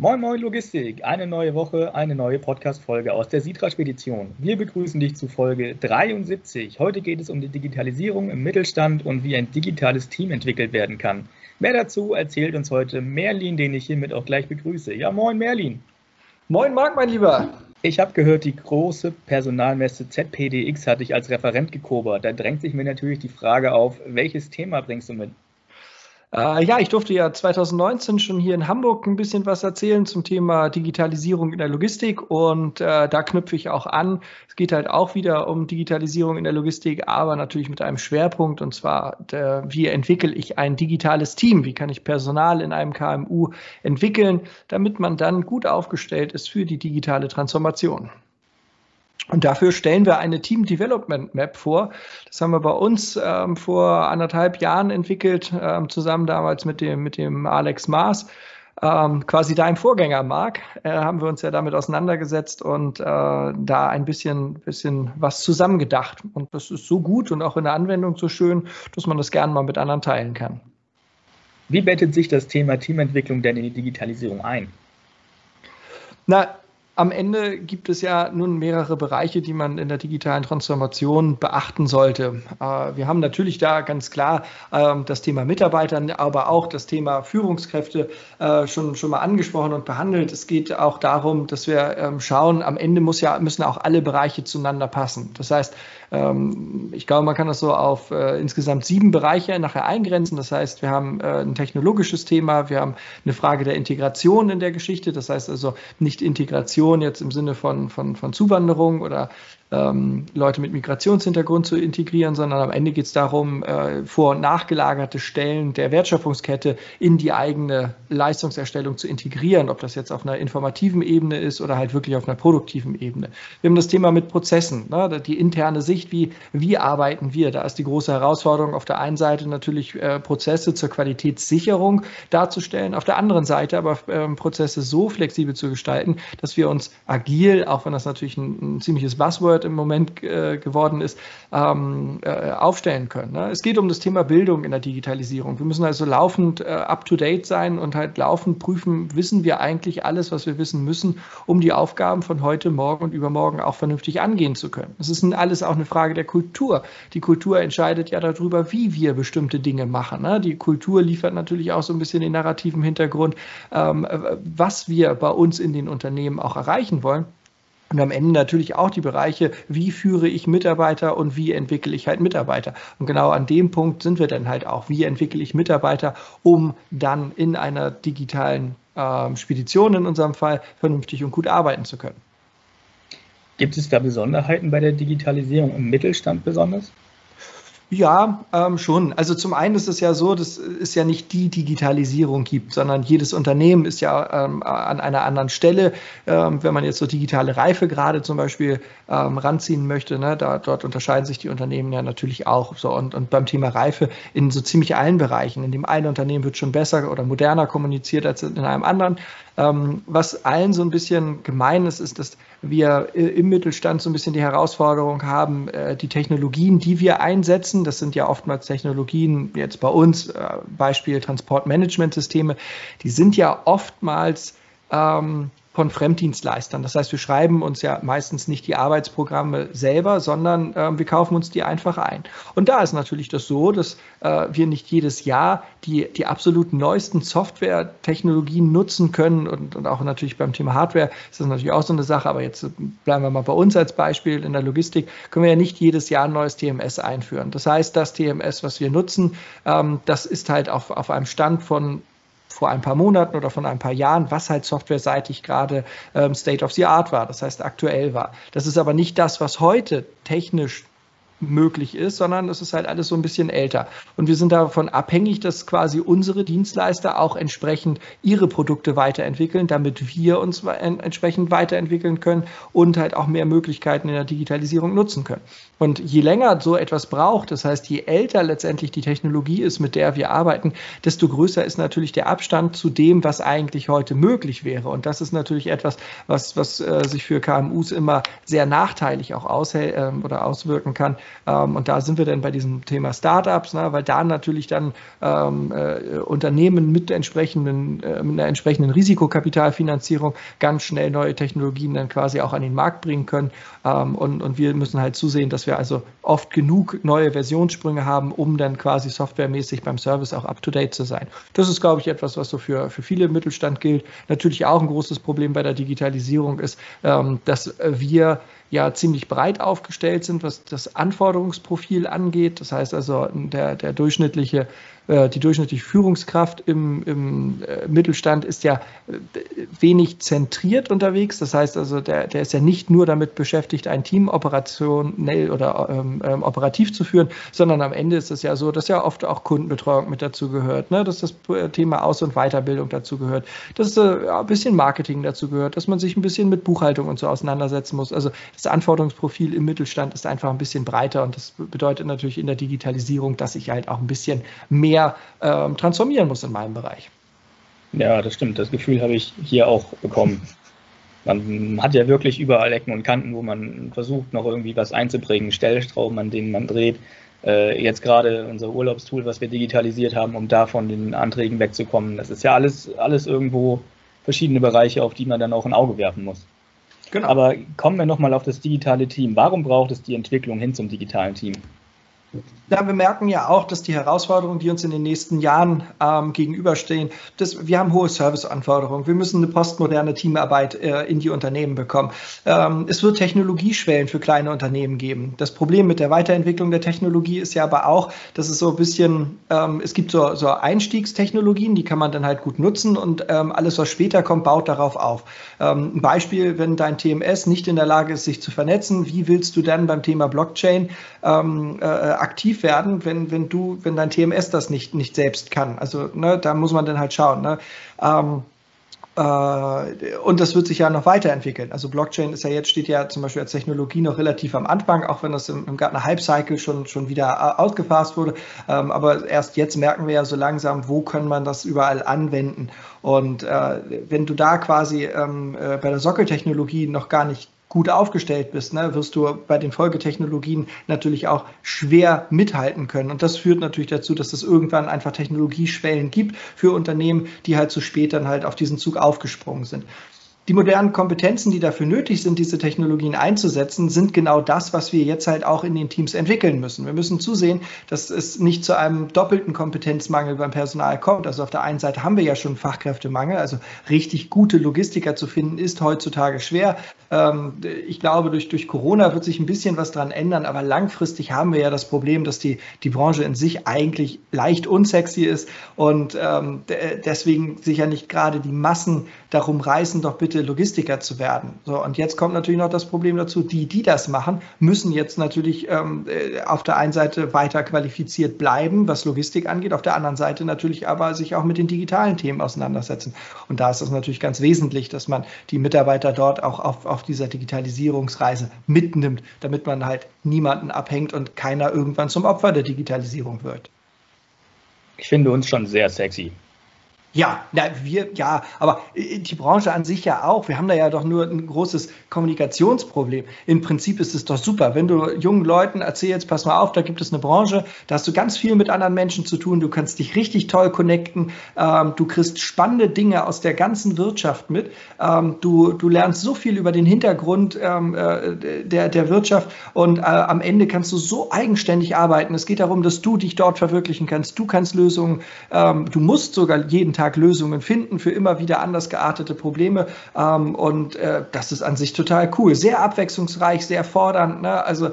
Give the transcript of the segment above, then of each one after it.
Moin Moin Logistik, eine neue Woche, eine neue Podcast-Folge aus der Sitra-Spedition. Wir begrüßen dich zu Folge 73. Heute geht es um die Digitalisierung im Mittelstand und wie ein digitales Team entwickelt werden kann. Mehr dazu erzählt uns heute Merlin, den ich hiermit auch gleich begrüße. Ja, moin Merlin. Moin Marc, mein Lieber. Ich habe gehört, die große Personalmesse ZPDX hat dich als Referent gekobert. Da drängt sich mir natürlich die Frage auf, welches Thema bringst du mit? Äh, ja, ich durfte ja 2019 schon hier in Hamburg ein bisschen was erzählen zum Thema Digitalisierung in der Logistik und äh, da knüpfe ich auch an. Es geht halt auch wieder um Digitalisierung in der Logistik, aber natürlich mit einem Schwerpunkt und zwar, der, wie entwickle ich ein digitales Team? Wie kann ich Personal in einem KMU entwickeln, damit man dann gut aufgestellt ist für die digitale Transformation? Und dafür stellen wir eine Team Development Map vor. Das haben wir bei uns ähm, vor anderthalb Jahren entwickelt, ähm, zusammen damals mit dem, mit dem Alex Maas. Ähm, quasi dein Vorgänger, Marc, äh, haben wir uns ja damit auseinandergesetzt und äh, da ein bisschen, bisschen was zusammengedacht. Und das ist so gut und auch in der Anwendung so schön, dass man das gerne mal mit anderen teilen kann. Wie bettet sich das Thema Teamentwicklung denn in die Digitalisierung ein? Na, am Ende gibt es ja nun mehrere Bereiche, die man in der digitalen Transformation beachten sollte. Äh, wir haben natürlich da ganz klar ähm, das Thema Mitarbeiter, aber auch das Thema Führungskräfte äh, schon, schon mal angesprochen und behandelt. Es geht auch darum, dass wir ähm, schauen, am Ende muss ja, müssen auch alle Bereiche zueinander passen. Das heißt, ähm, ich glaube, man kann das so auf äh, insgesamt sieben Bereiche nachher eingrenzen. Das heißt, wir haben ein technologisches Thema, wir haben eine Frage der Integration in der Geschichte. Das heißt also nicht Integration jetzt im Sinne von, von, von Zuwanderung oder ähm, Leute mit Migrationshintergrund zu integrieren, sondern am Ende geht es darum, äh, vor- und nachgelagerte Stellen der Wertschöpfungskette in die eigene Leistungserstellung zu integrieren, ob das jetzt auf einer informativen Ebene ist oder halt wirklich auf einer produktiven Ebene. Wir haben das Thema mit Prozessen, ne, die interne Sicht, wie, wie arbeiten wir? Da ist die große Herausforderung auf der einen Seite natürlich äh, Prozesse zur Qualitätssicherung darzustellen, auf der anderen Seite aber äh, Prozesse so flexibel zu gestalten, dass wir uns agil, auch wenn das natürlich ein, ein ziemliches Buzzword Buzzword im Moment äh, geworden ist, ähm, äh, aufstellen können. Ne? Es geht um das Thema Bildung in der Digitalisierung. Wir müssen also laufend äh, up-to-date sein und halt laufend prüfen, wissen wir eigentlich alles, was wir wissen müssen, um die Aufgaben von heute, morgen und übermorgen auch vernünftig angehen zu können. Es ist alles auch eine Frage der Kultur. Die Kultur entscheidet ja darüber, wie wir bestimmte Dinge machen. Ne? Die Kultur liefert natürlich auch so ein bisschen den narrativen Hintergrund, ähm, was wir bei uns in den Unternehmen auch erreichen wollen. Und am Ende natürlich auch die Bereiche, wie führe ich Mitarbeiter und wie entwickle ich halt Mitarbeiter. Und genau an dem Punkt sind wir dann halt auch, wie entwickle ich Mitarbeiter, um dann in einer digitalen äh, Spedition in unserem Fall vernünftig und gut arbeiten zu können. Gibt es da Besonderheiten bei der Digitalisierung im Mittelstand besonders? Ja, ähm, schon. Also zum einen ist es ja so, dass es ja nicht die Digitalisierung gibt, sondern jedes Unternehmen ist ja ähm, an einer anderen Stelle. Ähm, wenn man jetzt so digitale Reife gerade zum Beispiel ähm, ranziehen möchte, ne, da, dort unterscheiden sich die Unternehmen ja natürlich auch. So und, und beim Thema Reife in so ziemlich allen Bereichen. In dem einen Unternehmen wird schon besser oder moderner kommuniziert als in einem anderen. Ähm, was allen so ein bisschen gemein ist, ist, dass wir im Mittelstand so ein bisschen die Herausforderung haben, äh, die Technologien, die wir einsetzen, das sind ja oftmals Technologien, jetzt bei uns, äh, Beispiel Transportmanagementsysteme, die sind ja oftmals ähm, von Fremddienstleistern. Das heißt, wir schreiben uns ja meistens nicht die Arbeitsprogramme selber, sondern äh, wir kaufen uns die einfach ein. Und da ist natürlich das so, dass äh, wir nicht jedes Jahr die, die absolut neuesten Software-Technologien nutzen können und, und auch natürlich beim Thema Hardware ist das natürlich auch so eine Sache, aber jetzt bleiben wir mal bei uns als Beispiel in der Logistik, können wir ja nicht jedes Jahr ein neues TMS einführen. Das heißt, das TMS, was wir nutzen, ähm, das ist halt auf, auf einem Stand von vor ein paar Monaten oder von ein paar Jahren, was halt softwareseitig gerade ähm, State of the Art war, das heißt aktuell war. Das ist aber nicht das, was heute technisch möglich ist, sondern es ist halt alles so ein bisschen älter. Und wir sind davon abhängig, dass quasi unsere Dienstleister auch entsprechend ihre Produkte weiterentwickeln, damit wir uns entsprechend weiterentwickeln können und halt auch mehr Möglichkeiten in der Digitalisierung nutzen können. Und je länger so etwas braucht, das heißt, je älter letztendlich die Technologie ist, mit der wir arbeiten, desto größer ist natürlich der Abstand zu dem, was eigentlich heute möglich wäre. Und das ist natürlich etwas, was, was äh, sich für KMUs immer sehr nachteilig auch aushält äh, oder auswirken kann, und da sind wir dann bei diesem Thema Startups, ne, weil da natürlich dann ähm, äh, Unternehmen mit, entsprechenden, äh, mit einer entsprechenden Risikokapitalfinanzierung ganz schnell neue Technologien dann quasi auch an den Markt bringen können. Ähm, und, und wir müssen halt zusehen, dass wir also oft genug neue Versionssprünge haben, um dann quasi softwaremäßig beim Service auch up-to-date zu sein. Das ist, glaube ich, etwas, was so für, für viele Mittelstand gilt. Natürlich auch ein großes Problem bei der Digitalisierung ist, ähm, dass wir ja ziemlich breit aufgestellt sind, was das Anforderungsprofil angeht. Das heißt also, der, der durchschnittliche die durchschnittliche Führungskraft im, im äh, Mittelstand ist ja äh, wenig zentriert unterwegs. Das heißt also, der, der ist ja nicht nur damit beschäftigt, ein Team operationell oder ähm, ähm, operativ zu führen, sondern am Ende ist es ja so, dass ja oft auch Kundenbetreuung mit dazu gehört, ne? dass das Thema Aus- und Weiterbildung dazu gehört, dass äh, ein bisschen Marketing dazu gehört, dass man sich ein bisschen mit Buchhaltung und so auseinandersetzen muss. Also das Anforderungsprofil im Mittelstand ist einfach ein bisschen breiter und das bedeutet natürlich in der Digitalisierung, dass ich halt auch ein bisschen mehr mehr ähm, transformieren muss in meinem Bereich. Ja, das stimmt. Das Gefühl habe ich hier auch bekommen. Man hat ja wirklich überall Ecken und Kanten, wo man versucht, noch irgendwie was einzubringen, Stellstrauben, an denen man dreht. Äh, jetzt gerade unser Urlaubstool, was wir digitalisiert haben, um da von den Anträgen wegzukommen. Das ist ja alles, alles irgendwo verschiedene Bereiche, auf die man dann auch ein Auge werfen muss. Genau. Aber kommen wir nochmal auf das digitale Team. Warum braucht es die Entwicklung hin zum digitalen Team? Ja, wir merken ja auch, dass die Herausforderungen, die uns in den nächsten Jahren ähm, gegenüberstehen, dass wir haben hohe Serviceanforderungen. Wir müssen eine postmoderne Teamarbeit äh, in die Unternehmen bekommen. Ähm, es wird Technologieschwellen für kleine Unternehmen geben. Das Problem mit der Weiterentwicklung der Technologie ist ja aber auch, dass es so ein bisschen, ähm, es gibt so, so Einstiegstechnologien, die kann man dann halt gut nutzen und ähm, alles, was später kommt, baut darauf auf. Ähm, ein Beispiel, wenn dein TMS nicht in der Lage ist, sich zu vernetzen, wie willst du dann beim Thema Blockchain ähm, äh, aktiv werden, wenn, wenn du, wenn dein TMS das nicht, nicht selbst kann. Also ne, da muss man dann halt schauen. Ne? Ähm, äh, und das wird sich ja noch weiterentwickeln. Also Blockchain ist ja jetzt, steht ja zum Beispiel als Technologie noch relativ am Anfang, auch wenn das im, im Gartner Hype-Cycle schon, schon wieder ausgefasst wurde. Ähm, aber erst jetzt merken wir ja so langsam, wo kann man das überall anwenden. Und äh, wenn du da quasi ähm, äh, bei der Sockeltechnologie noch gar nicht gut aufgestellt bist, ne, wirst du bei den Folgetechnologien natürlich auch schwer mithalten können. Und das führt natürlich dazu, dass es irgendwann einfach Technologieschwellen gibt für Unternehmen, die halt zu spät dann halt auf diesen Zug aufgesprungen sind die modernen Kompetenzen, die dafür nötig sind, diese Technologien einzusetzen, sind genau das, was wir jetzt halt auch in den Teams entwickeln müssen. Wir müssen zusehen, dass es nicht zu einem doppelten Kompetenzmangel beim Personal kommt. Also auf der einen Seite haben wir ja schon Fachkräftemangel, also richtig gute Logistiker zu finden, ist heutzutage schwer. Ähm, ich glaube, durch, durch Corona wird sich ein bisschen was dran ändern, aber langfristig haben wir ja das Problem, dass die, die Branche in sich eigentlich leicht unsexy ist und ähm, deswegen sich ja nicht gerade die Massen darum reißen, doch bitte Logistiker zu werden. So, und jetzt kommt natürlich noch das Problem dazu, die, die das machen, müssen jetzt natürlich ähm, äh, auf der einen Seite weiter qualifiziert bleiben, was Logistik angeht, auf der anderen Seite natürlich aber sich auch mit den digitalen Themen auseinandersetzen. Und da ist es natürlich ganz wesentlich, dass man die Mitarbeiter dort auch auf, auf dieser Digitalisierungsreise mitnimmt, damit man halt niemanden abhängt und keiner irgendwann zum Opfer der Digitalisierung wird. Ich finde uns schon sehr sexy. Ja, na, wir, ja, aber äh, die Branche an sich ja auch. Wir haben da ja doch nur ein großes Kommunikationsproblem. Im Prinzip ist es doch super, wenn du jungen Leuten erzählst, pass mal auf, da gibt es eine Branche, da hast du ganz viel mit anderen Menschen zu tun, du kannst dich richtig toll connecten, ähm, du kriegst spannende Dinge aus der ganzen Wirtschaft mit, ähm, du, du lernst so viel über den Hintergrund ähm, äh, der, der Wirtschaft und äh, am Ende kannst du so eigenständig arbeiten. Es geht darum, dass du dich dort verwirklichen kannst, du kannst Lösungen, ähm, du musst sogar jeden Tag Lösungen finden für immer wieder anders geartete Probleme. Ähm, und äh, das ist an sich total cool. Sehr abwechslungsreich, sehr fordernd. Ne? Also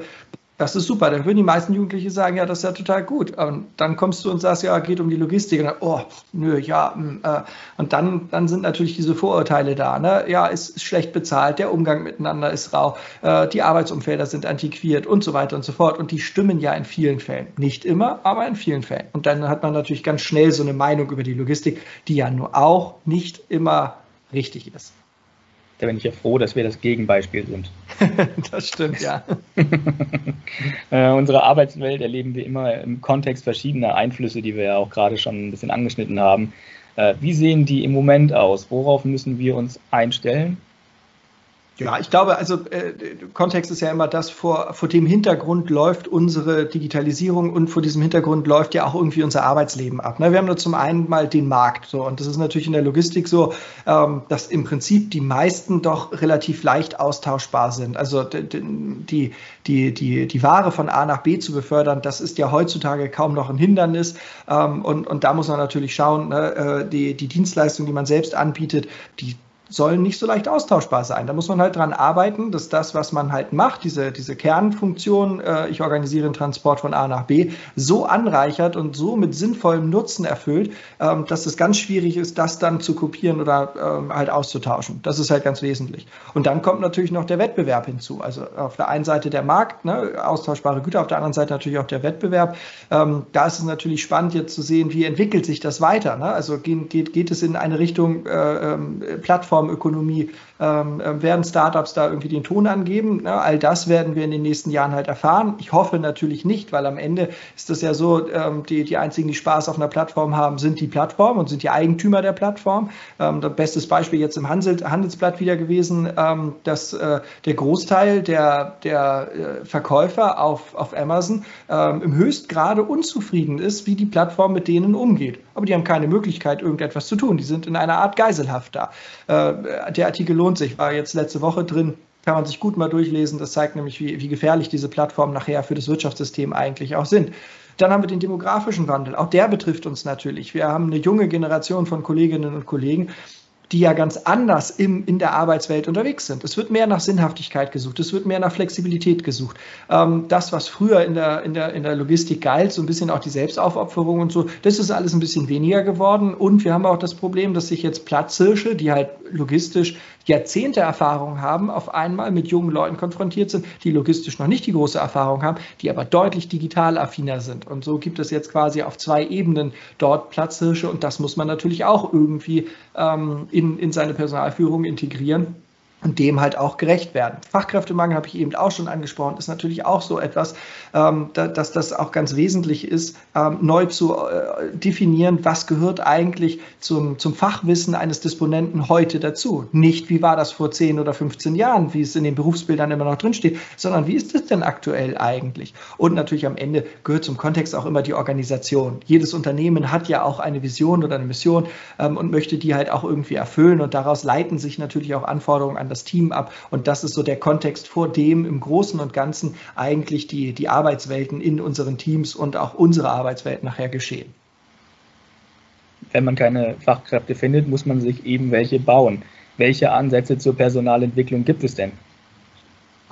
das ist super. Da würden die meisten Jugendliche sagen, ja, das ist ja total gut. Und dann kommst du und sagst, ja, geht um die Logistik. Und dann, oh, nö, ja. Mm, äh. Und dann, dann sind natürlich diese Vorurteile da. Ne? Ja, ist, ist schlecht bezahlt, der Umgang miteinander ist rau, äh, die Arbeitsumfelder sind antiquiert und so weiter und so fort. Und die stimmen ja in vielen Fällen. Nicht immer, aber in vielen Fällen. Und dann hat man natürlich ganz schnell so eine Meinung über die Logistik, die ja nur auch nicht immer richtig ist. Da bin ich ja froh, dass wir das Gegenbeispiel sind. das stimmt, ja. äh, unsere Arbeitswelt erleben wir immer im Kontext verschiedener Einflüsse, die wir ja auch gerade schon ein bisschen angeschnitten haben. Äh, wie sehen die im Moment aus? Worauf müssen wir uns einstellen? Ja, ich glaube, also äh, Kontext ist ja immer das, vor, vor dem Hintergrund läuft unsere Digitalisierung und vor diesem Hintergrund läuft ja auch irgendwie unser Arbeitsleben ab. Ne? Wir haben da zum einen mal den Markt so und das ist natürlich in der Logistik so, ähm, dass im Prinzip die meisten doch relativ leicht austauschbar sind. Also die, die, die, die Ware von A nach B zu befördern, das ist ja heutzutage kaum noch ein Hindernis ähm, und, und da muss man natürlich schauen, ne? Äh, die, die Dienstleistung, die man selbst anbietet, die sollen nicht so leicht austauschbar sein. Da muss man halt dran arbeiten, dass das, was man halt macht, diese, diese Kernfunktion, äh, ich organisiere den Transport von A nach B, so anreichert und so mit sinnvollem Nutzen erfüllt, ähm, dass es ganz schwierig ist, das dann zu kopieren oder ähm, halt auszutauschen. Das ist halt ganz wesentlich. Und dann kommt natürlich noch der Wettbewerb hinzu. Also auf der einen Seite der Markt, ne, austauschbare Güter, auf der anderen Seite natürlich auch der Wettbewerb. Ähm, da ist es natürlich spannend jetzt zu sehen, wie entwickelt sich das weiter. Ne? Also geht, geht, geht es in eine Richtung äh, ähm, Plattform, Plattformökonomie, ähm, äh, werden Startups da irgendwie den Ton angeben? Ne? All das werden wir in den nächsten Jahren halt erfahren. Ich hoffe natürlich nicht, weil am Ende ist es ja so, ähm, die, die einzigen, die Spaß auf einer Plattform haben, sind die Plattformen und sind die Eigentümer der Plattform. Ähm, das bestes Beispiel jetzt im Handel, Handelsblatt wieder gewesen, ähm, dass äh, der Großteil der, der äh, Verkäufer auf, auf Amazon ähm, im Höchstgrade unzufrieden ist, wie die Plattform mit denen umgeht. Aber die haben keine Möglichkeit, irgendetwas zu tun. Die sind in einer Art Geiselhaft da. Äh, der Artikel lohnt sich, war jetzt letzte Woche drin. Kann man sich gut mal durchlesen. Das zeigt nämlich, wie, wie gefährlich diese Plattformen nachher für das Wirtschaftssystem eigentlich auch sind. Dann haben wir den demografischen Wandel. Auch der betrifft uns natürlich. Wir haben eine junge Generation von Kolleginnen und Kollegen, die ja ganz anders im, in der Arbeitswelt unterwegs sind. Es wird mehr nach Sinnhaftigkeit gesucht, es wird mehr nach Flexibilität gesucht. Ähm, das, was früher in der, in, der, in der Logistik galt, so ein bisschen auch die Selbstaufopferung und so, das ist alles ein bisschen weniger geworden. Und wir haben auch das Problem, dass sich jetzt Platzhirsche, die halt logistisch Jahrzehnte Erfahrung haben, auf einmal mit jungen Leuten konfrontiert sind, die logistisch noch nicht die große Erfahrung haben, die aber deutlich digital affiner sind. Und so gibt es jetzt quasi auf zwei Ebenen dort Platzhirsche und das muss man natürlich auch irgendwie ähm, in, in seine Personalführung integrieren und dem halt auch gerecht werden. Fachkräftemangel habe ich eben auch schon angesprochen, ist natürlich auch so etwas, ähm, dass das auch ganz wesentlich ist, ähm, neu zu äh, definieren, was gehört eigentlich zum, zum Fachwissen eines Disponenten heute dazu. Nicht, wie war das vor 10 oder 15 Jahren, wie es in den Berufsbildern immer noch drinsteht, sondern wie ist es denn aktuell eigentlich? Und natürlich am Ende gehört zum Kontext auch immer die Organisation. Jedes Unternehmen hat ja auch eine Vision oder eine Mission ähm, und möchte die halt auch irgendwie erfüllen und daraus leiten sich natürlich auch Anforderungen an das das Team ab. Und das ist so der Kontext, vor dem im Großen und Ganzen eigentlich die, die Arbeitswelten in unseren Teams und auch unsere Arbeitswelt nachher geschehen. Wenn man keine Fachkräfte findet, muss man sich eben welche bauen. Welche Ansätze zur Personalentwicklung gibt es denn?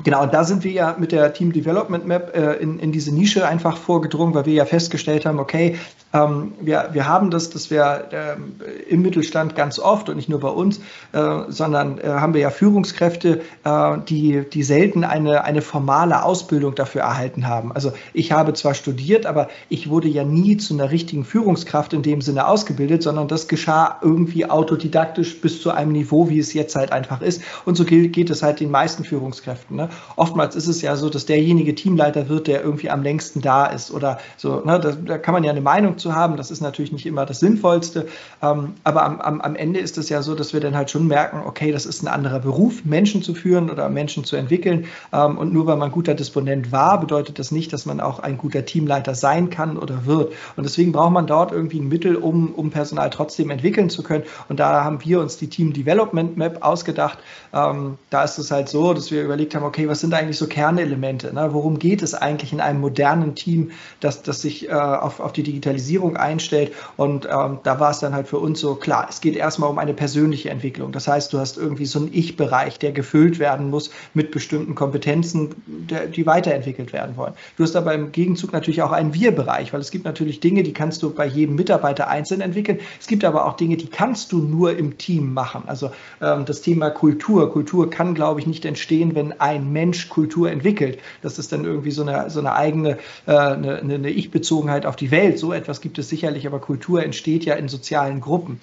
Genau, und da sind wir ja mit der Team Development Map äh, in, in diese Nische einfach vorgedrungen, weil wir ja festgestellt haben, okay, ähm, wir, wir haben das, dass wir ähm, im Mittelstand ganz oft und nicht nur bei uns, äh, sondern äh, haben wir ja Führungskräfte, äh, die, die selten eine, eine formale Ausbildung dafür erhalten haben. Also ich habe zwar studiert, aber ich wurde ja nie zu einer richtigen Führungskraft in dem Sinne ausgebildet, sondern das geschah irgendwie autodidaktisch bis zu einem Niveau, wie es jetzt halt einfach ist. Und so geht, geht es halt den meisten Führungskräften. Ne? Oftmals ist es ja so, dass derjenige Teamleiter wird, der irgendwie am längsten da ist oder so. Ne? Da, da kann man ja eine Meinung zu haben. Das ist natürlich nicht immer das Sinnvollste. Ähm, aber am, am, am Ende ist es ja so, dass wir dann halt schon merken, okay, das ist ein anderer Beruf, Menschen zu führen oder Menschen zu entwickeln. Ähm, und nur weil man guter Disponent war, bedeutet das nicht, dass man auch ein guter Teamleiter sein kann oder wird. Und deswegen braucht man dort irgendwie ein Mittel, um, um Personal trotzdem entwickeln zu können. Und da haben wir uns die Team Development Map ausgedacht. Ähm, da ist es halt so, dass wir überlegt haben, okay, was sind eigentlich so Kernelemente? Ne? Worum geht es eigentlich in einem modernen Team, das, das sich äh, auf, auf die Digitalisierung Digitalisierung einstellt. Und ähm, da war es dann halt für uns so, klar, es geht erstmal um eine persönliche Entwicklung. Das heißt, du hast irgendwie so einen Ich-Bereich, der gefüllt werden muss mit bestimmten Kompetenzen, der, die weiterentwickelt werden wollen. Du hast aber im Gegenzug natürlich auch einen Wir-Bereich, weil es gibt natürlich Dinge, die kannst du bei jedem Mitarbeiter einzeln entwickeln. Es gibt aber auch Dinge, die kannst du nur im Team machen. Also ähm, das Thema Kultur. Kultur kann, glaube ich, nicht entstehen, wenn ein Mensch Kultur entwickelt. Das ist dann irgendwie so eine, so eine eigene äh, eine, eine Ich-Bezogenheit auf die Welt. So etwas gibt es sicherlich, aber Kultur entsteht ja in sozialen Gruppen.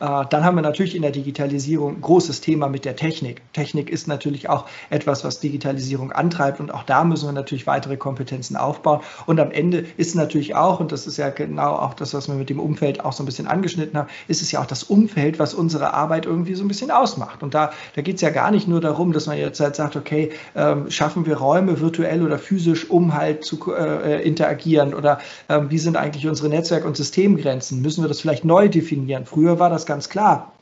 Äh, dann haben wir natürlich in der Digitalisierung ein großes Thema mit der Technik. Technik ist natürlich auch etwas, was Digitalisierung antreibt und auch da müssen wir natürlich weitere Kompetenzen aufbauen. Und am Ende ist natürlich auch, und das ist ja genau auch das, was wir mit dem Umfeld auch so ein bisschen angeschnitten haben, ist es ja auch das Umfeld, was unsere Arbeit irgendwie so ein bisschen ausmacht. Und da, da geht es ja gar nicht nur darum, dass man jetzt halt sagt, okay, ähm, schaffen wir Räume virtuell oder physisch, um halt zu äh, interagieren oder ähm, wie sind eigentlich unsere Netzwerk- und Systemgrenzen? Müssen wir das vielleicht neu definieren? Früher war das ganz klar.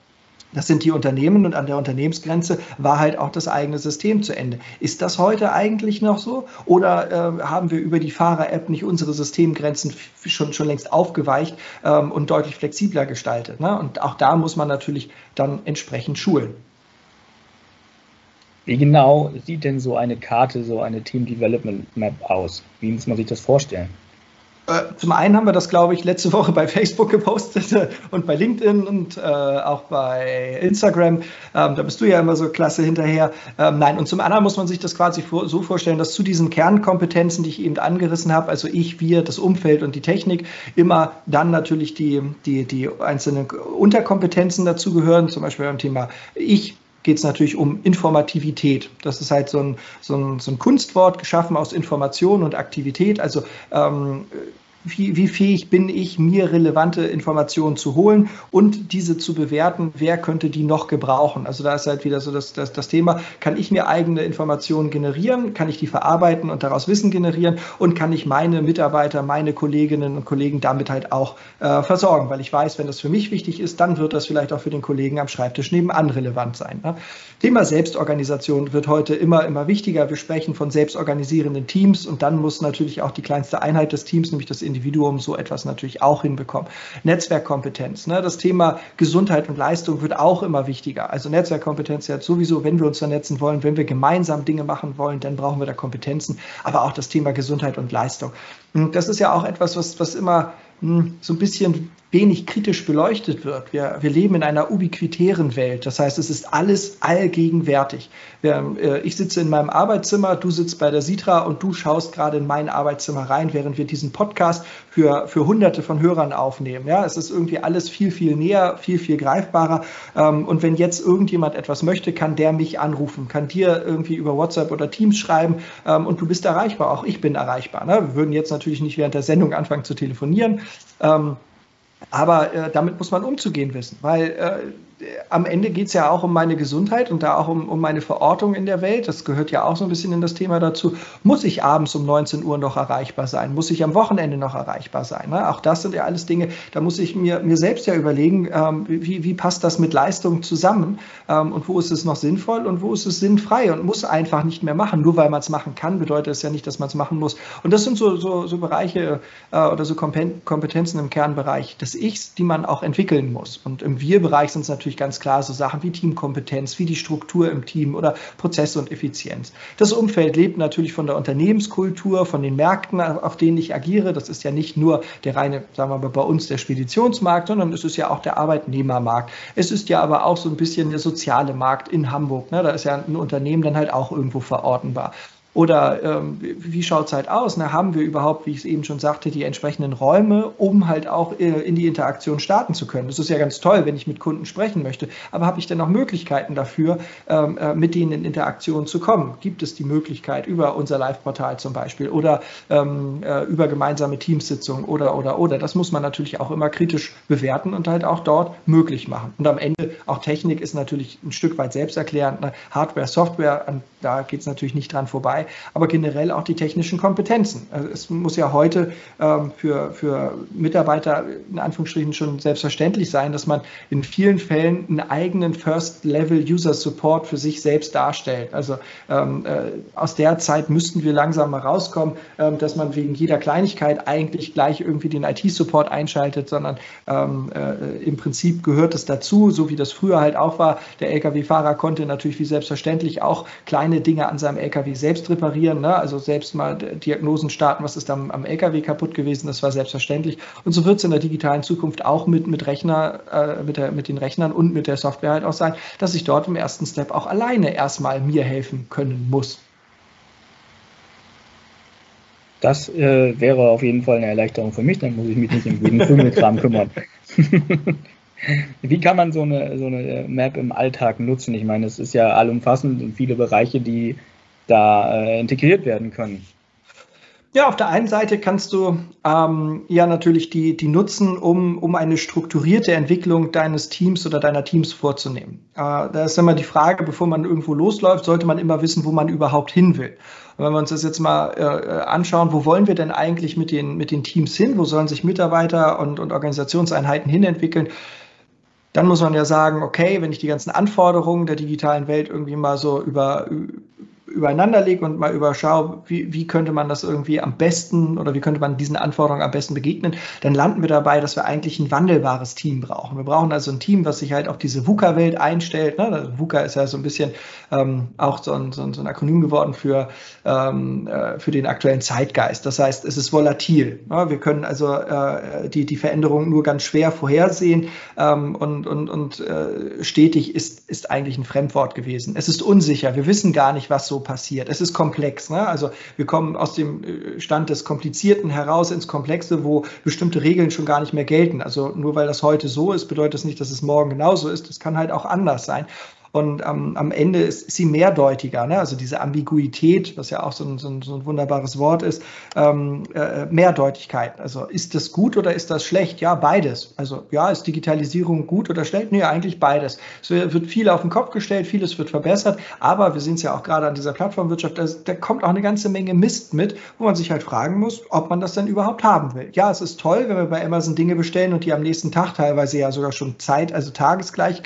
Das sind die Unternehmen und an der Unternehmensgrenze war halt auch das eigene System zu Ende. Ist das heute eigentlich noch so? Oder äh, haben wir über die Fahrer-App nicht unsere Systemgrenzen schon, schon längst aufgeweicht ähm, und deutlich flexibler gestaltet? Ne? Und auch da muss man natürlich dann entsprechend schulen. Wie genau sieht denn so eine Karte, so eine Team Development Map aus? Wie muss man sich das vorstellen? Äh, zum einen haben wir das, glaube ich, letzte Woche bei Facebook gepostet und bei LinkedIn und äh, auch bei Instagram. Ähm, da bist du ja immer so klasse hinterher. Ähm, nein, und zum anderen muss man sich das quasi vor, so vorstellen, dass zu diesen Kernkompetenzen, die ich eben angerissen habe, also ich, wir, das Umfeld und die Technik, immer dann natürlich die, die, die einzelnen Unterkompetenzen dazugehören, zum Beispiel beim Thema Ich, geht es natürlich um Informativität. Das ist halt so ein, so ein, so ein Kunstwort geschaffen aus Information und Aktivität. Also ähm, wie, wie fähig bin ich, mir relevante Informationen zu holen und diese zu bewerten, wer könnte die noch gebrauchen. Also da ist halt wieder so das, das, das Thema, kann ich mir eigene Informationen generieren, kann ich die verarbeiten und daraus Wissen generieren und kann ich meine Mitarbeiter, meine Kolleginnen und Kollegen damit halt auch äh, versorgen, weil ich weiß, wenn das für mich wichtig ist, dann wird das vielleicht auch für den Kollegen am Schreibtisch nebenan relevant sein. Ne? Thema Selbstorganisation wird heute immer, immer wichtiger. Wir sprechen von selbstorganisierenden Teams und dann muss natürlich auch die kleinste Einheit des Teams, nämlich das Individuum so etwas natürlich auch hinbekommen. Netzwerkkompetenz, ne? das Thema Gesundheit und Leistung wird auch immer wichtiger. Also Netzwerkkompetenz ja sowieso, wenn wir uns vernetzen wollen, wenn wir gemeinsam Dinge machen wollen, dann brauchen wir da Kompetenzen, aber auch das Thema Gesundheit und Leistung. Und das ist ja auch etwas, was, was immer hm, so ein bisschen wenig kritisch beleuchtet wird. Wir, wir leben in einer ubiquitären Welt. Das heißt, es ist alles allgegenwärtig. Äh, ich sitze in meinem Arbeitszimmer, du sitzt bei der Sitra und du schaust gerade in mein Arbeitszimmer rein, während wir diesen Podcast für, für hunderte von Hörern aufnehmen. Ja, es ist irgendwie alles viel, viel näher, viel, viel greifbarer. Ähm, und wenn jetzt irgendjemand etwas möchte, kann der mich anrufen, kann dir irgendwie über WhatsApp oder Teams schreiben ähm, und du bist erreichbar. Auch ich bin erreichbar. Ne? Wir würden jetzt natürlich nicht während der Sendung anfangen zu telefonieren. Ähm, aber äh, damit muss man umzugehen wissen, weil äh, am Ende geht es ja auch um meine Gesundheit und da auch um, um meine Verortung in der Welt. Das gehört ja auch so ein bisschen in das Thema dazu. Muss ich abends um 19 Uhr noch erreichbar sein? Muss ich am Wochenende noch erreichbar sein? Ne? Auch das sind ja alles Dinge, da muss ich mir, mir selbst ja überlegen, ähm, wie, wie passt das mit Leistung zusammen ähm, und wo ist es noch sinnvoll und wo ist es sinnfrei und muss einfach nicht mehr machen. Nur weil man es machen kann, bedeutet es ja nicht, dass man es machen muss. Und das sind so, so, so Bereiche äh, oder so Kompetenzen im Kernbereich des Ichs, die man auch entwickeln muss. Und im Wir-Bereich sind es natürlich natürlich ganz klar so Sachen wie Teamkompetenz, wie die Struktur im Team oder Prozesse und Effizienz. Das Umfeld lebt natürlich von der Unternehmenskultur, von den Märkten, auf denen ich agiere. Das ist ja nicht nur der reine, sagen wir mal, bei uns der Speditionsmarkt, sondern es ist ja auch der Arbeitnehmermarkt. Es ist ja aber auch so ein bisschen der soziale Markt in Hamburg. Ne? Da ist ja ein Unternehmen dann halt auch irgendwo verortenbar. Oder ähm, wie schaut es halt aus? Na, haben wir überhaupt, wie ich es eben schon sagte, die entsprechenden Räume, um halt auch äh, in die Interaktion starten zu können? Das ist ja ganz toll, wenn ich mit Kunden sprechen möchte. Aber habe ich denn noch Möglichkeiten dafür, ähm, äh, mit denen in Interaktion zu kommen? Gibt es die Möglichkeit über unser Live-Portal zum Beispiel oder ähm, äh, über gemeinsame Teamsitzungen oder, oder, oder? Das muss man natürlich auch immer kritisch bewerten und halt auch dort möglich machen. Und am Ende auch Technik ist natürlich ein Stück weit selbsterklärend. Ne? Hardware, Software, da geht es natürlich nicht dran vorbei aber generell auch die technischen Kompetenzen. Also es muss ja heute ähm, für, für Mitarbeiter in Anführungsstrichen schon selbstverständlich sein, dass man in vielen Fällen einen eigenen First-Level-User-Support für sich selbst darstellt. Also ähm, äh, aus der Zeit müssten wir langsam mal rauskommen, ähm, dass man wegen jeder Kleinigkeit eigentlich gleich irgendwie den IT-Support einschaltet, sondern ähm, äh, im Prinzip gehört es dazu, so wie das früher halt auch war. Der Lkw-Fahrer konnte natürlich wie selbstverständlich auch kleine Dinge an seinem Lkw selbst reparieren, ne? also selbst mal Diagnosen starten, was ist am, am LKW kaputt gewesen, das war selbstverständlich. Und so wird es in der digitalen Zukunft auch mit, mit Rechner, äh, mit, der, mit den Rechnern und mit der Software halt auch sein, dass ich dort im ersten Step auch alleine erstmal mir helfen können muss. Das äh, wäre auf jeden Fall eine Erleichterung für mich, dann muss ich mich nicht um jeden Krümmelkram kümmern. Wie kann man so eine, so eine Map im Alltag nutzen? Ich meine, es ist ja allumfassend und viele Bereiche, die da äh, integriert werden können. Ja, auf der einen Seite kannst du ähm, ja natürlich die, die nutzen, um, um eine strukturierte Entwicklung deines Teams oder deiner Teams vorzunehmen. Äh, da ist immer die Frage, bevor man irgendwo losläuft, sollte man immer wissen, wo man überhaupt hin will. Und wenn wir uns das jetzt mal äh, anschauen, wo wollen wir denn eigentlich mit den, mit den Teams hin? Wo sollen sich Mitarbeiter und, und Organisationseinheiten hinentwickeln? Dann muss man ja sagen, okay, wenn ich die ganzen Anforderungen der digitalen Welt irgendwie mal so über, übereinander lege und mal überschaue, wie, wie könnte man das irgendwie am besten oder wie könnte man diesen Anforderungen am besten begegnen, dann landen wir dabei, dass wir eigentlich ein wandelbares Team brauchen. Wir brauchen also ein Team, was sich halt auf diese VUCA-Welt einstellt. Ne? Also VUCA ist ja so ein bisschen ähm, auch so ein, so, ein, so ein, Akronym geworden für, ähm, äh, für den aktuellen Zeitgeist. Das heißt, es ist volatil. Ne? Wir können also äh, die, die Veränderungen nur ganz schwer vorhersehen ähm, und, und, und äh, stetig ist, ist eigentlich ein Fremdwort gewesen. Es ist unsicher. Wir wissen gar nicht, was so passiert. Es ist komplex. Ne? Also wir kommen aus dem äh, Stand des Komplizierten heraus ins Komplexe, wo bestimmte Regeln schon gar nicht mehr gelten. Also nur weil das heute so ist, bedeutet das nicht, dass es morgen genauso ist. Es kann halt auch anders sein. Und ähm, am Ende ist, ist sie mehrdeutiger. Ne? Also diese Ambiguität, was ja auch so ein, so ein, so ein wunderbares Wort ist, ähm, äh, Mehrdeutigkeit. Also ist das gut oder ist das schlecht? Ja, beides. Also ja, ist Digitalisierung gut oder schlecht? Nee, eigentlich beides. Es wird viel auf den Kopf gestellt, vieles wird verbessert, aber wir sehen es ja auch gerade an dieser Plattformwirtschaft, da, da kommt auch eine ganze Menge Mist mit, wo man sich halt fragen muss, ob man das denn überhaupt haben will. Ja, es ist toll, wenn wir bei Amazon Dinge bestellen und die am nächsten Tag teilweise ja sogar schon Zeit, also tagesgleich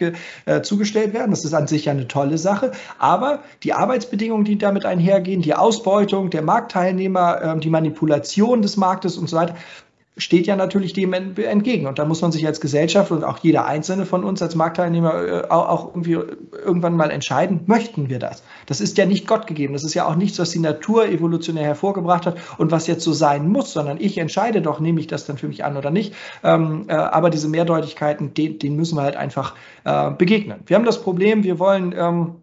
äh, zugestellt werden. Das ist an sich ja eine tolle Sache. Aber die Arbeitsbedingungen, die damit einhergehen, die Ausbeutung der Marktteilnehmer, ähm, die Manipulation des Marktes und so weiter, steht ja natürlich dem entgegen. Und da muss man sich als Gesellschaft und auch jeder Einzelne von uns als Marktteilnehmer äh, auch irgendwie irgendwann mal entscheiden, möchten wir das? Das ist ja nicht Gott gegeben. Das ist ja auch nichts, was die Natur evolutionär hervorgebracht hat und was jetzt so sein muss, sondern ich entscheide doch, nehme ich das dann für mich an oder nicht. Ähm, äh, aber diese Mehrdeutigkeiten, denen, müssen wir halt einfach äh, begegnen. Wir haben das Problem, wir wollen ähm,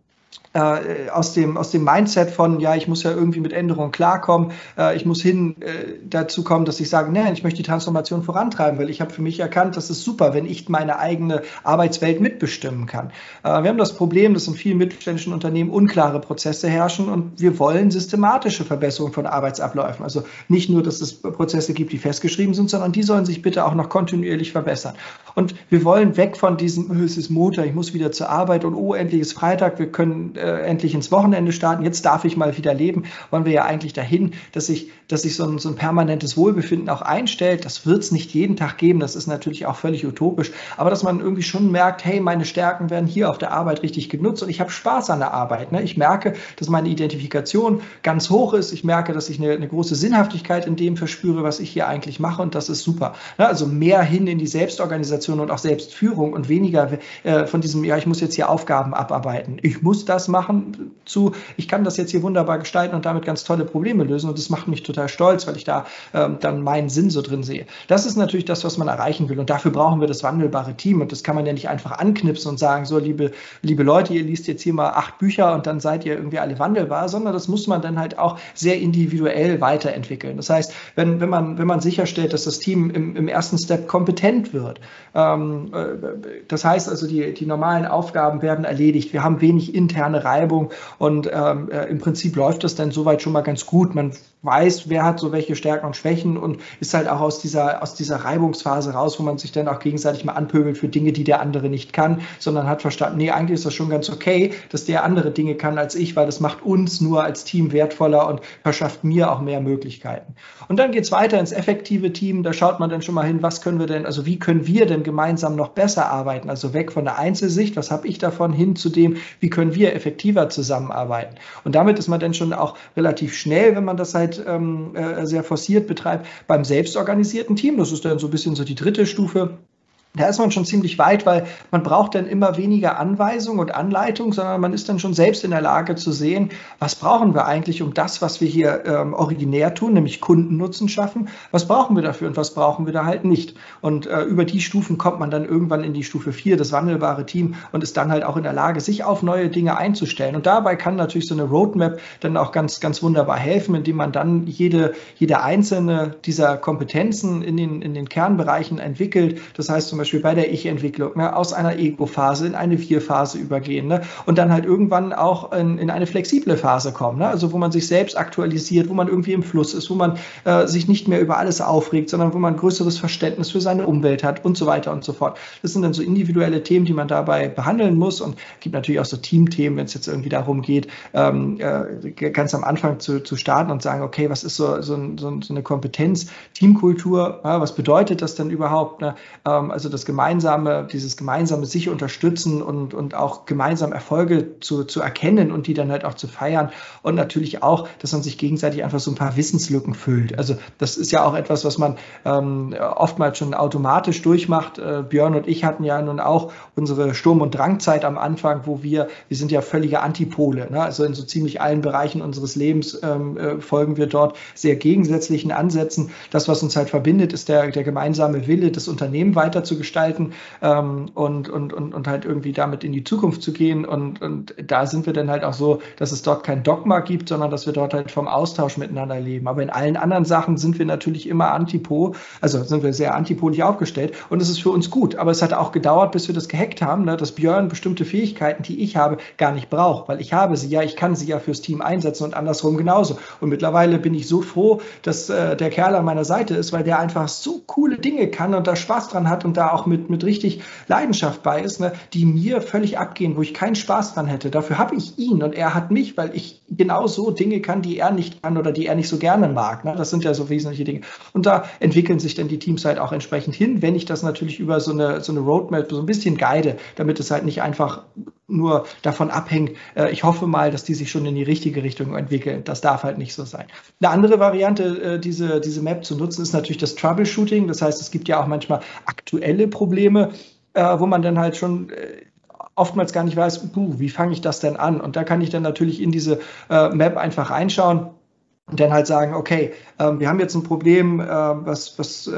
äh, aus, dem, aus dem Mindset von, ja, ich muss ja irgendwie mit Änderungen klarkommen, äh, ich muss hin äh, dazu kommen, dass ich sage, nein, ich möchte die Transformation vorantreiben, weil ich habe für mich erkannt, das ist super, wenn ich meine eigene Arbeitswelt mitbestimmen kann. Äh, wir haben das Problem, dass in vielen mittelständischen Unternehmen unklare Prozesse herrschen und wir wollen systematische Verbesserungen von Arbeitsabläufen. Also nicht nur, dass es Prozesse gibt, die festgeschrieben sind, sondern die sollen sich bitte auch noch kontinuierlich verbessern. Und wir wollen weg von diesem, oh, es ist Montag, ich muss wieder zur Arbeit und oh, endlich ist Freitag, wir können äh, endlich ins Wochenende starten, jetzt darf ich mal wieder leben, wollen wir ja eigentlich dahin, dass sich, dass sich so ein, so ein permanentes Wohlbefinden auch einstellt. Das wird es nicht jeden Tag geben, das ist natürlich auch völlig utopisch, aber dass man irgendwie schon merkt, hey, meine Stärken werden hier auf der Arbeit richtig genutzt und ich habe Spaß an der Arbeit. Ne? Ich merke, dass meine Identifikation ganz hoch ist, ich merke, dass ich eine, eine große Sinnhaftigkeit in dem verspüre, was ich hier eigentlich mache und das ist super. Ne? Also mehr hin in die Selbstorganisation und auch Selbstführung und weniger äh, von diesem, ja, ich muss jetzt hier Aufgaben abarbeiten. Ich muss das machen zu, ich kann das jetzt hier wunderbar gestalten und damit ganz tolle Probleme lösen und das macht mich total stolz, weil ich da ähm, dann meinen Sinn so drin sehe. Das ist natürlich das, was man erreichen will und dafür brauchen wir das wandelbare Team und das kann man ja nicht einfach anknipsen und sagen, so liebe, liebe Leute, ihr liest jetzt hier mal acht Bücher und dann seid ihr irgendwie alle wandelbar, sondern das muss man dann halt auch sehr individuell weiterentwickeln. Das heißt, wenn, wenn, man, wenn man sicherstellt, dass das Team im, im ersten Step kompetent wird, ähm, äh, das heißt also, die, die normalen Aufgaben werden erledigt, wir haben wenig interne Reibung und ähm, äh, im Prinzip läuft das dann soweit schon mal ganz gut. Man weiß, wer hat so welche Stärken und Schwächen und ist halt auch aus dieser, aus dieser Reibungsphase raus, wo man sich dann auch gegenseitig mal anpöbelt für Dinge, die der andere nicht kann, sondern hat verstanden, nee, eigentlich ist das schon ganz okay, dass der andere Dinge kann als ich, weil das macht uns nur als Team wertvoller und verschafft mir auch mehr Möglichkeiten. Und dann geht es weiter ins effektive Team, da schaut man dann schon mal hin, was können wir denn, also wie können wir denn gemeinsam noch besser arbeiten, also weg von der Einzelsicht, was habe ich davon, hin zu dem, wie können wir effektiver zusammenarbeiten. Und damit ist man dann schon auch relativ schnell, wenn man das halt ähm, äh, sehr forciert betreibt, beim selbstorganisierten Team. Das ist dann so ein bisschen so die dritte Stufe da ist man schon ziemlich weit, weil man braucht dann immer weniger Anweisung und Anleitung, sondern man ist dann schon selbst in der Lage zu sehen, was brauchen wir eigentlich, um das, was wir hier ähm, originär tun, nämlich Kundennutzen schaffen, was brauchen wir dafür und was brauchen wir da halt nicht. Und äh, über die Stufen kommt man dann irgendwann in die Stufe 4, das wandelbare Team, und ist dann halt auch in der Lage, sich auf neue Dinge einzustellen. Und dabei kann natürlich so eine Roadmap dann auch ganz, ganz wunderbar helfen, indem man dann jede, jede einzelne dieser Kompetenzen in den, in den Kernbereichen entwickelt. Das heißt zum Beispiel, Beispiel bei der Ich-Entwicklung, ne, aus einer Ego-Phase in eine Wir-Phase übergehen ne, und dann halt irgendwann auch in, in eine flexible Phase kommen, ne, also wo man sich selbst aktualisiert, wo man irgendwie im Fluss ist, wo man äh, sich nicht mehr über alles aufregt, sondern wo man größeres Verständnis für seine Umwelt hat und so weiter und so fort. Das sind dann so individuelle Themen, die man dabei behandeln muss und gibt natürlich auch so Teamthemen, wenn es jetzt irgendwie darum geht, ähm, äh, ganz am Anfang zu, zu starten und sagen, okay, was ist so, so, so, so eine Kompetenz, Teamkultur, ja, was bedeutet das denn überhaupt? Ne? Ähm, also das gemeinsame, dieses gemeinsame sich unterstützen und, und auch gemeinsam Erfolge zu, zu erkennen und die dann halt auch zu feiern und natürlich auch, dass man sich gegenseitig einfach so ein paar Wissenslücken füllt. Also das ist ja auch etwas, was man ähm, oftmals schon automatisch durchmacht. Äh, Björn und ich hatten ja nun auch unsere Sturm- und Drangzeit am Anfang, wo wir, wir sind ja völlige Antipole. Ne? Also in so ziemlich allen Bereichen unseres Lebens ähm, äh, folgen wir dort sehr gegensätzlichen Ansätzen. Das, was uns halt verbindet, ist der, der gemeinsame Wille, das Unternehmen weiter gestalten ähm, und, und, und, und halt irgendwie damit in die Zukunft zu gehen. Und, und da sind wir dann halt auch so, dass es dort kein Dogma gibt, sondern dass wir dort halt vom Austausch miteinander leben. Aber in allen anderen Sachen sind wir natürlich immer antipo, also sind wir sehr antipolig aufgestellt und es ist für uns gut. Aber es hat auch gedauert, bis wir das gehackt haben, ne, dass Björn bestimmte Fähigkeiten, die ich habe, gar nicht braucht, weil ich habe sie ja, ich kann sie ja fürs Team einsetzen und andersrum genauso. Und mittlerweile bin ich so froh, dass äh, der Kerl an meiner Seite ist, weil der einfach so coole Dinge kann und da Spaß dran hat und da auch mit, mit richtig Leidenschaft bei ist, ne, die mir völlig abgehen, wo ich keinen Spaß dran hätte. Dafür habe ich ihn und er hat mich, weil ich genau so Dinge kann, die er nicht kann oder die er nicht so gerne mag. Ne? Das sind ja so wesentliche Dinge. Und da entwickeln sich dann die Teams halt auch entsprechend hin, wenn ich das natürlich über so eine, so eine Roadmap so ein bisschen guide, damit es halt nicht einfach nur davon abhängt. Äh, ich hoffe mal, dass die sich schon in die richtige Richtung entwickeln. Das darf halt nicht so sein. Eine andere Variante, äh, diese, diese Map zu nutzen, ist natürlich das Troubleshooting. Das heißt, es gibt ja auch manchmal aktuelle Probleme, äh, wo man dann halt schon oftmals gar nicht weiß, puh, wie fange ich das denn an? Und da kann ich dann natürlich in diese Map einfach reinschauen und dann halt sagen, okay, ähm, wir haben jetzt ein Problem, was, was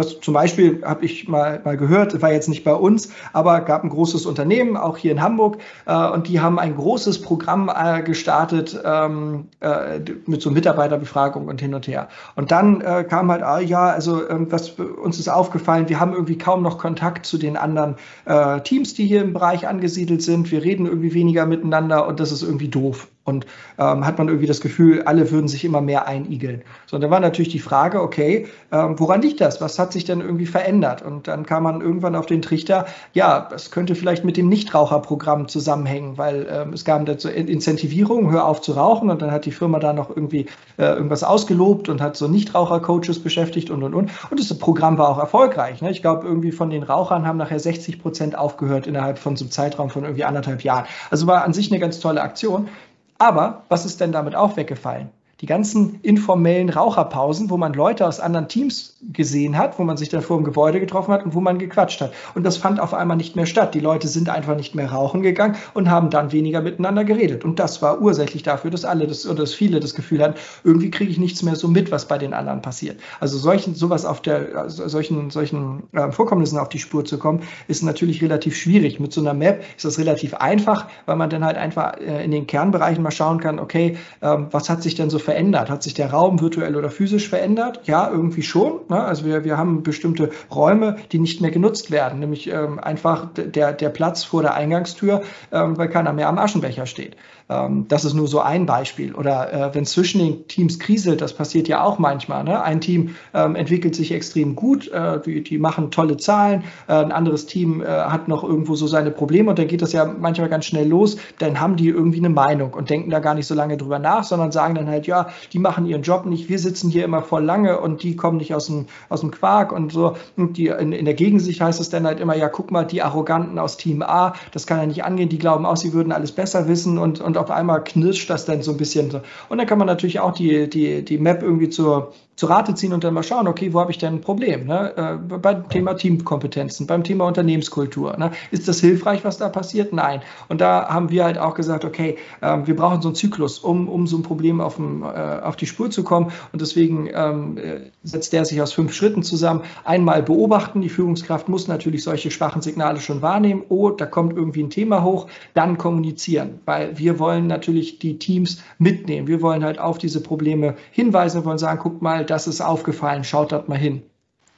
was zum Beispiel habe ich mal, mal gehört, war jetzt nicht bei uns, aber gab ein großes Unternehmen, auch hier in Hamburg, äh, und die haben ein großes Programm äh, gestartet ähm, äh, mit so Mitarbeiterbefragung und hin und her. Und dann äh, kam halt, ah, ja, also was uns ist aufgefallen, wir haben irgendwie kaum noch Kontakt zu den anderen äh, Teams, die hier im Bereich angesiedelt sind. Wir reden irgendwie weniger miteinander und das ist irgendwie doof. Und ähm, hat man irgendwie das Gefühl, alle würden sich immer mehr einigeln. So, und da war natürlich die Frage, okay, ähm, woran liegt das? Was hat sich denn irgendwie verändert? Und dann kam man irgendwann auf den Trichter, ja, das könnte vielleicht mit dem Nichtraucherprogramm zusammenhängen, weil ähm, es gab dazu Incentivierung, hör auf zu rauchen. Und dann hat die Firma da noch irgendwie äh, irgendwas ausgelobt und hat so Nichtraucher-Coaches beschäftigt und, und, und. Und das Programm war auch erfolgreich. Ne? Ich glaube, irgendwie von den Rauchern haben nachher 60 Prozent aufgehört innerhalb von so einem Zeitraum von irgendwie anderthalb Jahren. Also war an sich eine ganz tolle Aktion. Aber was ist denn damit auch weggefallen? Die ganzen informellen Raucherpausen, wo man Leute aus anderen Teams gesehen hat, wo man sich dann vor dem Gebäude getroffen hat und wo man gequatscht hat. Und das fand auf einmal nicht mehr statt. Die Leute sind einfach nicht mehr rauchen gegangen und haben dann weniger miteinander geredet. Und das war ursächlich dafür, dass alle das oder dass viele das Gefühl hatten, irgendwie kriege ich nichts mehr so mit, was bei den anderen passiert. Also solchen, sowas auf der, solchen, solchen äh, Vorkommnissen auf die Spur zu kommen, ist natürlich relativ schwierig. Mit so einer Map ist das relativ einfach, weil man dann halt einfach äh, in den Kernbereichen mal schauen kann, okay, äh, was hat sich denn so verändert? Verändert? Hat sich der Raum virtuell oder physisch verändert? Ja, irgendwie schon. Ne? Also wir, wir haben bestimmte Räume, die nicht mehr genutzt werden, nämlich ähm, einfach der, der Platz vor der Eingangstür, ähm, weil keiner mehr am Aschenbecher steht. Ähm, das ist nur so ein Beispiel. Oder äh, wenn zwischen den Teams kriselt, das passiert ja auch manchmal. Ne? Ein Team ähm, entwickelt sich extrem gut, äh, die, die, machen tolle Zahlen, äh, ein anderes Team äh, hat noch irgendwo so seine Probleme und dann geht das ja manchmal ganz schnell los. Dann haben die irgendwie eine Meinung und denken da gar nicht so lange drüber nach, sondern sagen dann halt, ja, die machen ihren Job nicht, wir sitzen hier immer voll lange und die kommen nicht aus dem, aus dem Quark und so. Und die, in, in der Gegensicht heißt es dann halt immer, ja, guck mal, die Arroganten aus Team A, das kann ja nicht angehen, die glauben auch, sie würden alles besser wissen und, und auf einmal knirscht das dann so ein bisschen. Und dann kann man natürlich auch die, die, die Map irgendwie zur, zu Rate ziehen und dann mal schauen, okay, wo habe ich denn ein Problem? Ne? Äh, beim Thema Teamkompetenzen, beim Thema Unternehmenskultur. Ne? Ist das hilfreich, was da passiert? Nein. Und da haben wir halt auch gesagt, okay, äh, wir brauchen so einen Zyklus, um, um so ein Problem auf, dem, äh, auf die Spur zu kommen. Und deswegen ähm, setzt der sich aus fünf Schritten zusammen. Einmal beobachten, die Führungskraft muss natürlich solche schwachen Signale schon wahrnehmen. Oh, da kommt irgendwie ein Thema hoch. Dann kommunizieren, weil wir wollen natürlich die Teams mitnehmen. Wir wollen halt auf diese Probleme hinweisen, wir wollen sagen, guck mal, das ist aufgefallen, schaut dort mal hin.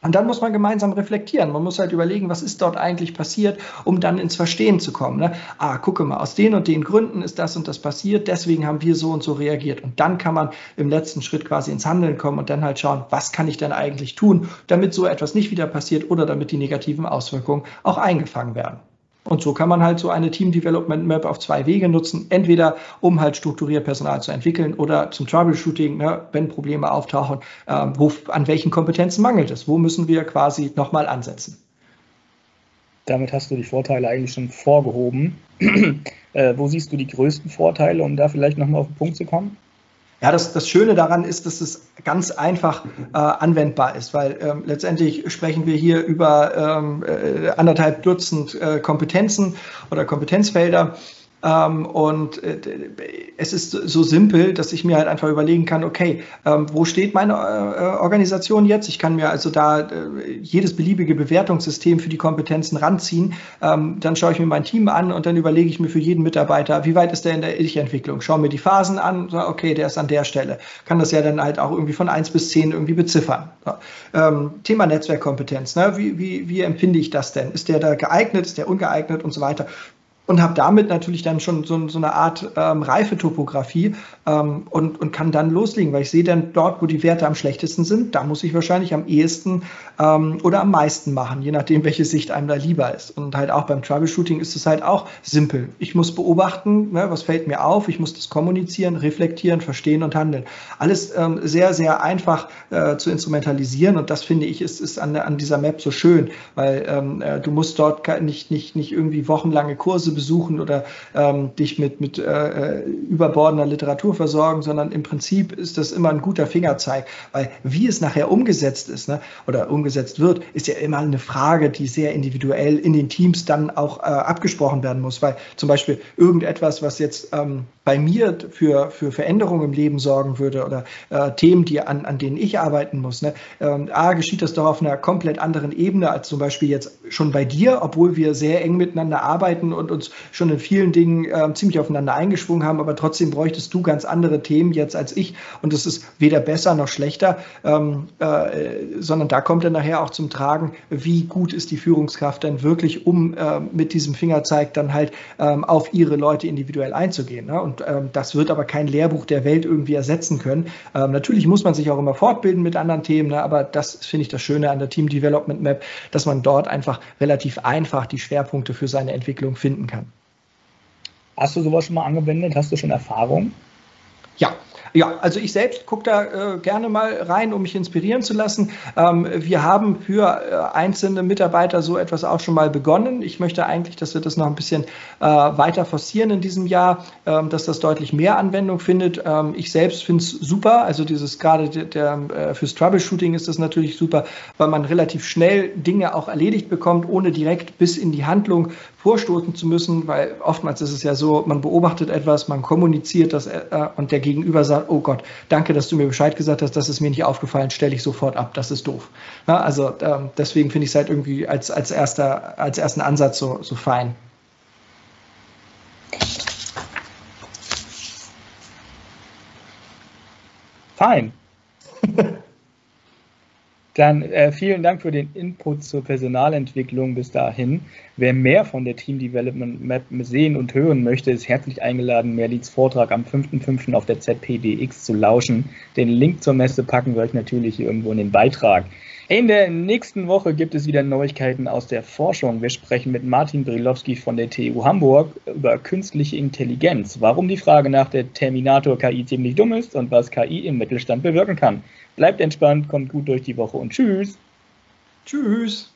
Und dann muss man gemeinsam reflektieren. Man muss halt überlegen, was ist dort eigentlich passiert, um dann ins Verstehen zu kommen. Ne? Ah, gucke mal, aus den und den Gründen ist das und das passiert, deswegen haben wir so und so reagiert. Und dann kann man im letzten Schritt quasi ins Handeln kommen und dann halt schauen, was kann ich denn eigentlich tun, damit so etwas nicht wieder passiert oder damit die negativen Auswirkungen auch eingefangen werden. Und so kann man halt so eine Team Development Map auf zwei Wege nutzen. Entweder um halt strukturiert Personal zu entwickeln oder zum Troubleshooting, ne, wenn Probleme auftauchen, äh, wo, an welchen Kompetenzen mangelt es? Wo müssen wir quasi nochmal ansetzen? Damit hast du die Vorteile eigentlich schon vorgehoben. äh, wo siehst du die größten Vorteile, um da vielleicht nochmal auf den Punkt zu kommen? Ja, das, das Schöne daran ist, dass es ganz einfach äh, anwendbar ist, weil ähm, letztendlich sprechen wir hier über ähm, äh, anderthalb Dutzend äh, Kompetenzen oder Kompetenzfelder ähm, und äh, es ist so simpel, dass ich mir halt einfach überlegen kann, okay, ähm, wo steht meine äh, Organisation jetzt? Ich kann mir also da äh, jedes beliebige Bewertungssystem für die Kompetenzen ranziehen. Ähm, dann schaue ich mir mein Team an und dann überlege ich mir für jeden Mitarbeiter, wie weit ist der in der Ich-Entwicklung? Schaue mir die Phasen an, so, okay, der ist an der Stelle. Kann das ja dann halt auch irgendwie von eins bis zehn irgendwie beziffern. So. Ähm, Thema Netzwerkkompetenz, ne? wie, wie, wie empfinde ich das denn? Ist der da geeignet, ist der ungeeignet und so weiter? Und habe damit natürlich dann schon so, so eine Art ähm, Reifetopographie ähm, und, und kann dann loslegen, weil ich sehe dann dort, wo die Werte am schlechtesten sind, da muss ich wahrscheinlich am ehesten ähm, oder am meisten machen, je nachdem, welche Sicht einem da lieber ist. Und halt auch beim Troubleshooting ist es halt auch simpel. Ich muss beobachten, ne, was fällt mir auf, ich muss das kommunizieren, reflektieren, verstehen und handeln. Alles ähm, sehr, sehr einfach äh, zu instrumentalisieren und das finde ich ist, ist an, an dieser Map so schön, weil ähm, äh, du musst dort nicht, nicht, nicht irgendwie wochenlange Kurse besuchen oder ähm, dich mit, mit äh, äh, überbordender Literatur versorgen, sondern im Prinzip ist das immer ein guter Fingerzeig, weil wie es nachher umgesetzt ist ne, oder umgesetzt wird, ist ja immer eine Frage, die sehr individuell in den Teams dann auch äh, abgesprochen werden muss, weil zum Beispiel irgendetwas, was jetzt ähm, bei mir für, für Veränderungen im Leben sorgen würde oder äh, Themen, die an, an denen ich arbeiten muss. Ne? Ähm, A, geschieht das doch auf einer komplett anderen Ebene als zum Beispiel jetzt schon bei dir, obwohl wir sehr eng miteinander arbeiten und uns schon in vielen Dingen äh, ziemlich aufeinander eingeschwungen haben, aber trotzdem bräuchtest du ganz andere Themen jetzt als ich und das ist weder besser noch schlechter, ähm, äh, sondern da kommt dann nachher auch zum Tragen, wie gut ist die Führungskraft denn wirklich, um äh, mit diesem Fingerzeig dann halt ähm, auf ihre Leute individuell einzugehen. Ne? Und ähm, das wird aber kein Lehrbuch der Welt irgendwie ersetzen können. Ähm, natürlich muss man sich auch immer fortbilden mit anderen Themen, ne? aber das finde ich das Schöne an der Team Development Map, dass man dort einfach relativ einfach die Schwerpunkte für seine Entwicklung finden kann. Hast du sowas schon mal angewendet? Hast du schon Erfahrung? Ja, ja, also ich selbst gucke da äh, gerne mal rein, um mich inspirieren zu lassen. Ähm, wir haben für äh, einzelne Mitarbeiter so etwas auch schon mal begonnen. Ich möchte eigentlich, dass wir das noch ein bisschen äh, weiter forcieren in diesem Jahr, ähm, dass das deutlich mehr Anwendung findet. Ähm, ich selbst finde es super. Also dieses gerade der, der, äh, fürs Troubleshooting ist das natürlich super, weil man relativ schnell Dinge auch erledigt bekommt, ohne direkt bis in die Handlung vorstoßen zu müssen, weil oftmals ist es ja so, man beobachtet etwas, man kommuniziert das äh, und der Gegenüber sagt, oh Gott, danke, dass du mir Bescheid gesagt hast, das ist mir nicht aufgefallen, stelle ich sofort ab, das ist doof. Ja, also ähm, deswegen finde ich es halt irgendwie als, als, erster, als ersten Ansatz so, so fein. Fein. Dann äh, vielen Dank für den Input zur Personalentwicklung bis dahin. Wer mehr von der Team Development Map sehen und hören möchte, ist herzlich eingeladen, Merlins Vortrag am 5.5. auf der ZPDX zu lauschen. Den Link zur Messe packen wir euch natürlich hier irgendwo in den Beitrag. In der nächsten Woche gibt es wieder Neuigkeiten aus der Forschung. Wir sprechen mit Martin Brilowski von der TU Hamburg über künstliche Intelligenz, warum die Frage nach der Terminator KI ziemlich dumm ist und was KI im Mittelstand bewirken kann. Bleibt entspannt, kommt gut durch die Woche und tschüss. Tschüss.